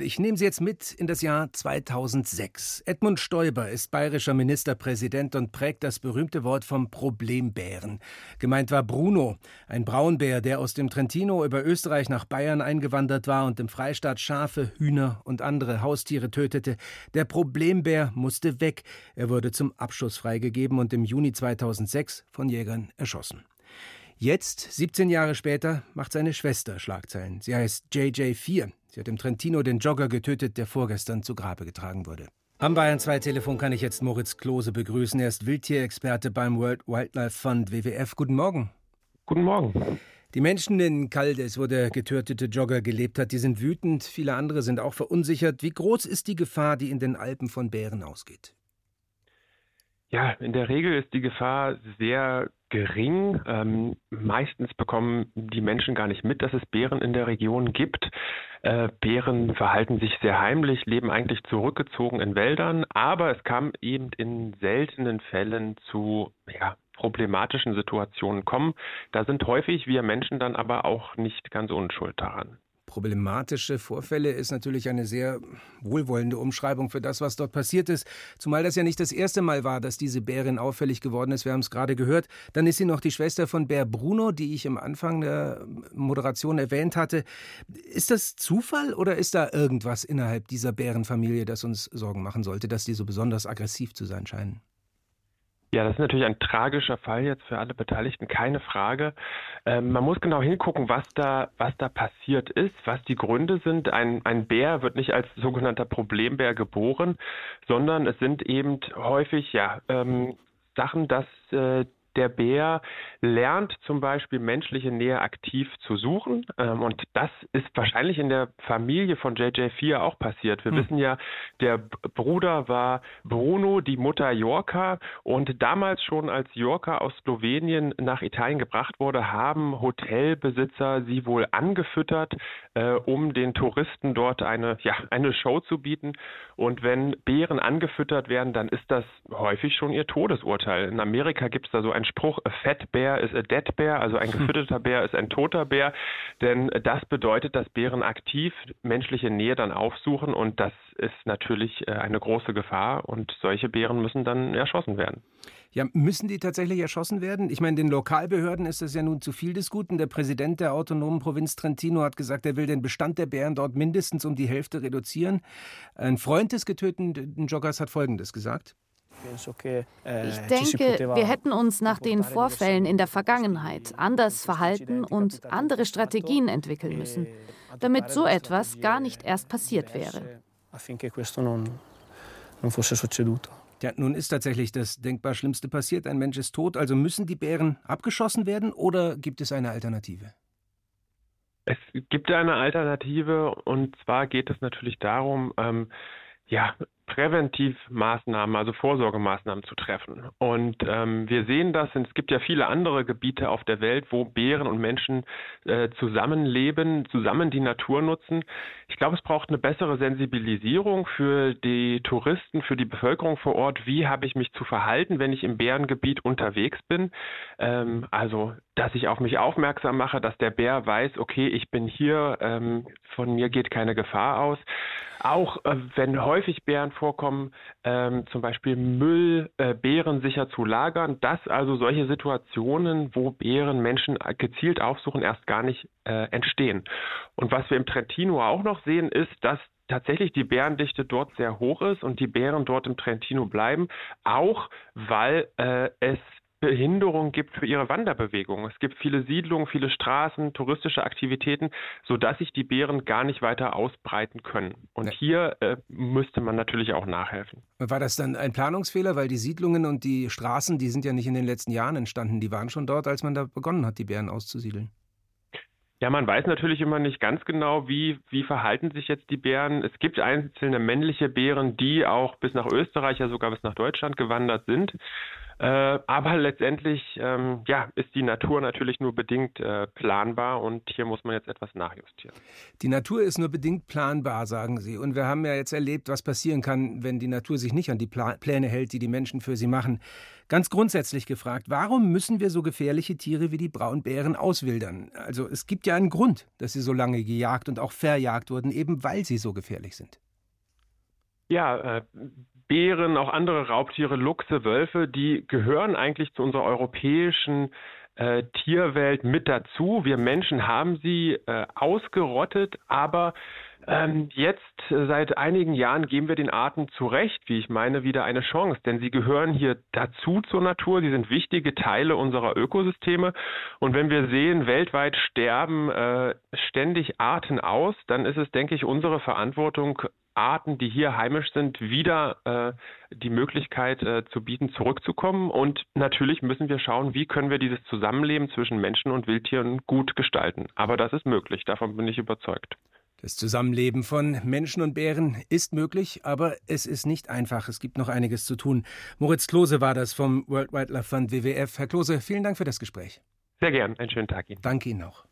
Ich nehme Sie jetzt mit in das Jahr 2006. Edmund Stoiber ist bayerischer Ministerpräsident und prägt das berühmte Wort vom Problembären. Gemeint war Bruno, ein Braunbär, der aus dem Trentino über Österreich nach Bayern eingewandert war und im Freistaat Schafe, Hühner und andere Haustiere tötete. Der Problembär musste weg. Er wurde zum Abschuss freigegeben und im Juni 2006 von Jägern erschossen. Jetzt, 17 Jahre später, macht seine Schwester Schlagzeilen. Sie heißt JJ4. Sie hat im Trentino den Jogger getötet, der vorgestern zu Grabe getragen wurde. Am Bayern 2 Telefon kann ich jetzt Moritz Klose begrüßen. Er ist Wildtierexperte beim World Wildlife Fund WWF. Guten Morgen. Guten Morgen. Die Menschen in Caldes, wo der getötete Jogger gelebt hat, die sind wütend. Viele andere sind auch verunsichert. Wie groß ist die Gefahr, die in den Alpen von Bären ausgeht? Ja, in der Regel ist die Gefahr sehr gering. Ähm, meistens bekommen die Menschen gar nicht mit, dass es Bären in der Region gibt. Äh, Bären verhalten sich sehr heimlich, leben eigentlich zurückgezogen in Wäldern, aber es kam eben in seltenen Fällen zu ja, problematischen Situationen kommen. Da sind häufig wir Menschen dann aber auch nicht ganz unschuld daran problematische Vorfälle ist natürlich eine sehr wohlwollende Umschreibung für das, was dort passiert ist. Zumal das ja nicht das erste Mal war, dass diese Bärin auffällig geworden ist. Wir haben es gerade gehört. Dann ist sie noch die Schwester von Bär Bruno, die ich am Anfang der Moderation erwähnt hatte. Ist das Zufall oder ist da irgendwas innerhalb dieser Bärenfamilie, das uns Sorgen machen sollte, dass die so besonders aggressiv zu sein scheinen? Ja, das ist natürlich ein tragischer Fall jetzt für alle Beteiligten, keine Frage. Ähm, man muss genau hingucken, was da, was da passiert ist, was die Gründe sind. Ein, ein Bär wird nicht als sogenannter Problembär geboren, sondern es sind eben häufig ja ähm, Sachen, dass äh, der Bär lernt zum Beispiel menschliche Nähe aktiv zu suchen. Ähm, und das ist wahrscheinlich in der Familie von JJ4 auch passiert. Wir hm. wissen ja, der Bruder war Bruno, die Mutter Jorka. Und damals schon, als Jorka aus Slowenien nach Italien gebracht wurde, haben Hotelbesitzer sie wohl angefüttert, äh, um den Touristen dort eine, ja, eine Show zu bieten. Und wenn Bären angefüttert werden, dann ist das häufig schon ihr Todesurteil. In Amerika gibt es da so ein Spruch, a fat bear is a dead bear, also ein gefütterter Bär ist ein toter Bär, denn das bedeutet, dass Bären aktiv menschliche Nähe dann aufsuchen und das ist natürlich äh, eine große Gefahr und solche Bären müssen dann erschossen werden. Ja, müssen die tatsächlich erschossen werden? Ich meine, den Lokalbehörden ist das ja nun zu viel des Guten. Der Präsident der autonomen Provinz Trentino hat gesagt, er will den Bestand der Bären dort mindestens um die Hälfte reduzieren. Ein Freund des getöteten Joggers hat Folgendes gesagt. Eh, ich denke, wir hätten uns nach den Vorfällen in der Vergangenheit anders verhalten und andere Strategien entwickeln müssen, damit so etwas gar nicht erst passiert wäre. Ja, nun ist tatsächlich das denkbar Schlimmste passiert. Ein Mensch ist tot. Also müssen die Bären abgeschossen werden oder gibt es eine Alternative? Es gibt eine Alternative und zwar geht es natürlich darum, ähm, ja, Präventivmaßnahmen, also Vorsorgemaßnahmen zu treffen. Und ähm, wir sehen das, es gibt ja viele andere Gebiete auf der Welt, wo Bären und Menschen äh, zusammenleben, zusammen die Natur nutzen. Ich glaube, es braucht eine bessere Sensibilisierung für die Touristen, für die Bevölkerung vor Ort. Wie habe ich mich zu verhalten, wenn ich im Bärengebiet unterwegs bin? Ähm, also, dass ich auf mich aufmerksam mache, dass der Bär weiß, okay, ich bin hier, ähm, von mir geht keine Gefahr aus. Auch äh, wenn häufig Bären vorkommen, ähm, zum Beispiel Müll, äh, Bären sicher zu lagern, dass also solche Situationen, wo Bären Menschen gezielt aufsuchen, erst gar nicht äh, entstehen. Und was wir im Trentino auch noch sehen, ist, dass tatsächlich die Bärendichte dort sehr hoch ist und die Bären dort im Trentino bleiben, auch weil äh, es Behinderung gibt für ihre Wanderbewegung. Es gibt viele Siedlungen, viele Straßen, touristische Aktivitäten, sodass sich die Bären gar nicht weiter ausbreiten können. Und ja. hier äh, müsste man natürlich auch nachhelfen. War das dann ein Planungsfehler, weil die Siedlungen und die Straßen, die sind ja nicht in den letzten Jahren entstanden, die waren schon dort, als man da begonnen hat, die Bären auszusiedeln? Ja, man weiß natürlich immer nicht ganz genau, wie, wie verhalten sich jetzt die Bären. Es gibt einzelne männliche Bären, die auch bis nach Österreich, ja sogar bis nach Deutschland gewandert sind. Äh, aber letztendlich ähm, ja, ist die Natur natürlich nur bedingt äh, planbar und hier muss man jetzt etwas nachjustieren. Die Natur ist nur bedingt planbar, sagen Sie. Und wir haben ja jetzt erlebt, was passieren kann, wenn die Natur sich nicht an die Pla Pläne hält, die die Menschen für sie machen. Ganz grundsätzlich gefragt, warum müssen wir so gefährliche Tiere wie die Braunbären auswildern? Also es gibt ja einen Grund, dass sie so lange gejagt und auch verjagt wurden, eben weil sie so gefährlich sind. Ja, äh, Bären, auch andere Raubtiere, Luchse, Wölfe, die gehören eigentlich zu unserer europäischen äh, Tierwelt mit dazu. Wir Menschen haben sie äh, ausgerottet, aber ähm, jetzt äh, seit einigen Jahren geben wir den Arten zu Recht, wie ich meine, wieder eine Chance, denn sie gehören hier dazu zur Natur. Sie sind wichtige Teile unserer Ökosysteme. Und wenn wir sehen, weltweit sterben äh, ständig Arten aus, dann ist es, denke ich, unsere Verantwortung, Arten, die hier heimisch sind, wieder äh, die Möglichkeit äh, zu bieten, zurückzukommen. Und natürlich müssen wir schauen, wie können wir dieses Zusammenleben zwischen Menschen und Wildtieren gut gestalten. Aber das ist möglich, davon bin ich überzeugt. Das Zusammenleben von Menschen und Bären ist möglich, aber es ist nicht einfach. Es gibt noch einiges zu tun. Moritz Klose war das vom World Wildlife Fund WWF. Herr Klose, vielen Dank für das Gespräch. Sehr gern. Einen schönen Tag Ihnen. Danke Ihnen auch.